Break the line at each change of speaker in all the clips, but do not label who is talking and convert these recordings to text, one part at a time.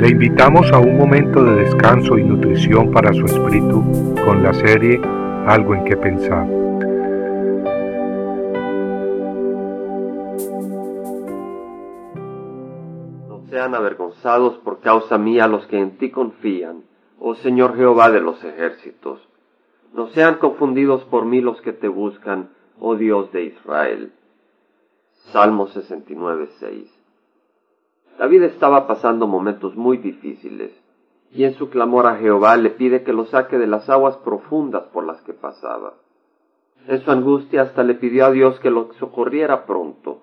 Le invitamos a un momento de descanso y nutrición para su espíritu con la serie Algo en que pensar.
No sean avergonzados por causa mía los que en ti confían, oh Señor Jehová de los ejércitos. No sean confundidos por mí los que te buscan, oh Dios de Israel. Salmo 69, 6. David estaba pasando momentos muy difíciles, y en su clamor a Jehová le pide que lo saque de las aguas profundas por las que pasaba. En su angustia hasta le pidió a Dios que lo socorriera pronto,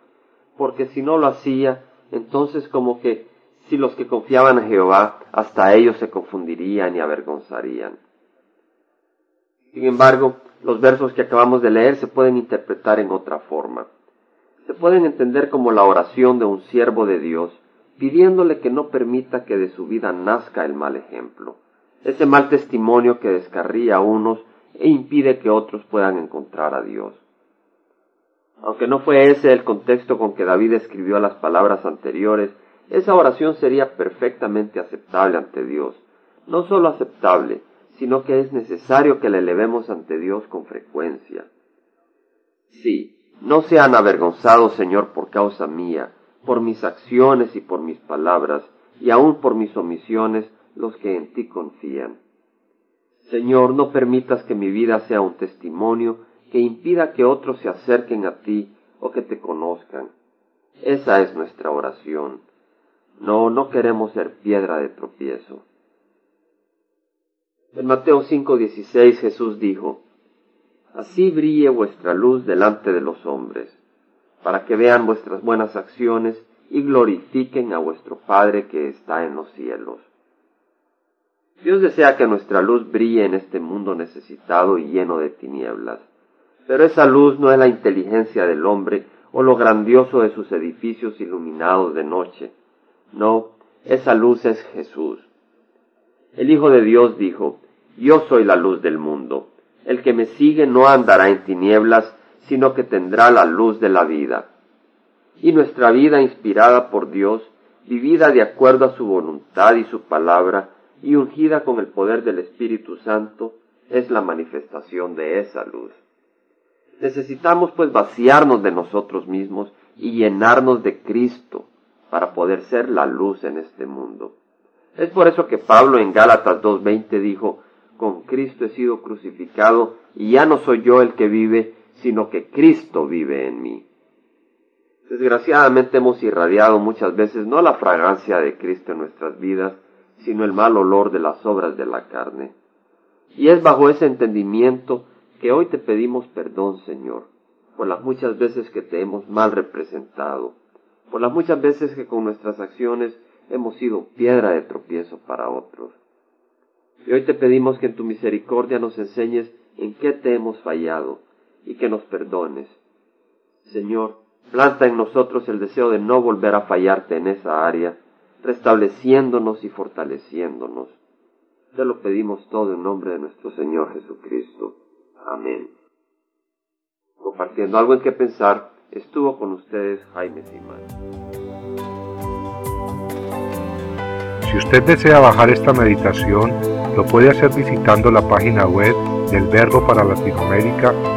porque si no lo hacía, entonces como que si los que confiaban en Jehová, hasta ellos se confundirían y avergonzarían. Sin embargo, los versos que acabamos de leer se pueden interpretar en otra forma. Se pueden entender como la oración de un siervo de Dios, pidiéndole que no permita que de su vida nazca el mal ejemplo, ese mal testimonio que descarría a unos e impide que otros puedan encontrar a Dios. Aunque no fue ese el contexto con que David escribió las palabras anteriores, esa oración sería perfectamente aceptable ante Dios. No solo aceptable, sino que es necesario que la elevemos ante Dios con frecuencia. Sí, no sean avergonzados, Señor, por causa mía, por mis acciones y por mis palabras, y aun por mis omisiones, los que en ti confían. Señor, no permitas que mi vida sea un testimonio que impida que otros se acerquen a ti o que te conozcan. Esa es nuestra oración. No, no queremos ser piedra de tropiezo. En Mateo 5:16 Jesús dijo, Así brille vuestra luz delante de los hombres, para que vean vuestras buenas acciones y glorifiquen a vuestro Padre que está en los cielos. Dios desea que nuestra luz brille en este mundo necesitado y lleno de tinieblas, pero esa luz no es la inteligencia del hombre o lo grandioso de sus edificios iluminados de noche. No, esa luz es Jesús. El Hijo de Dios dijo, Yo soy la luz del mundo. El que me sigue no andará en tinieblas, sino que tendrá la luz de la vida. Y nuestra vida inspirada por Dios, vivida de acuerdo a su voluntad y su palabra, y ungida con el poder del Espíritu Santo, es la manifestación de esa luz. Necesitamos pues vaciarnos de nosotros mismos y llenarnos de Cristo para poder ser la luz en este mundo. Es por eso que Pablo en Gálatas 2.20 dijo, con Cristo he sido crucificado y ya no soy yo el que vive, sino que Cristo vive en mí. Desgraciadamente hemos irradiado muchas veces no la fragancia de Cristo en nuestras vidas, sino el mal olor de las obras de la carne. Y es bajo ese entendimiento que hoy te pedimos perdón, Señor, por las muchas veces que te hemos mal representado, por las muchas veces que con nuestras acciones hemos sido piedra de tropiezo para otros. Y hoy te pedimos que en tu misericordia nos enseñes en qué te hemos fallado y que nos perdones. Señor, planta en nosotros el deseo de no volver a fallarte en esa área, restableciéndonos y fortaleciéndonos. Te lo pedimos todo en nombre de nuestro Señor Jesucristo. Amén. Compartiendo algo en que pensar, estuvo con ustedes Jaime Simán.
Si usted desea bajar esta meditación, lo puede hacer visitando la página web del Verbo para Latinoamérica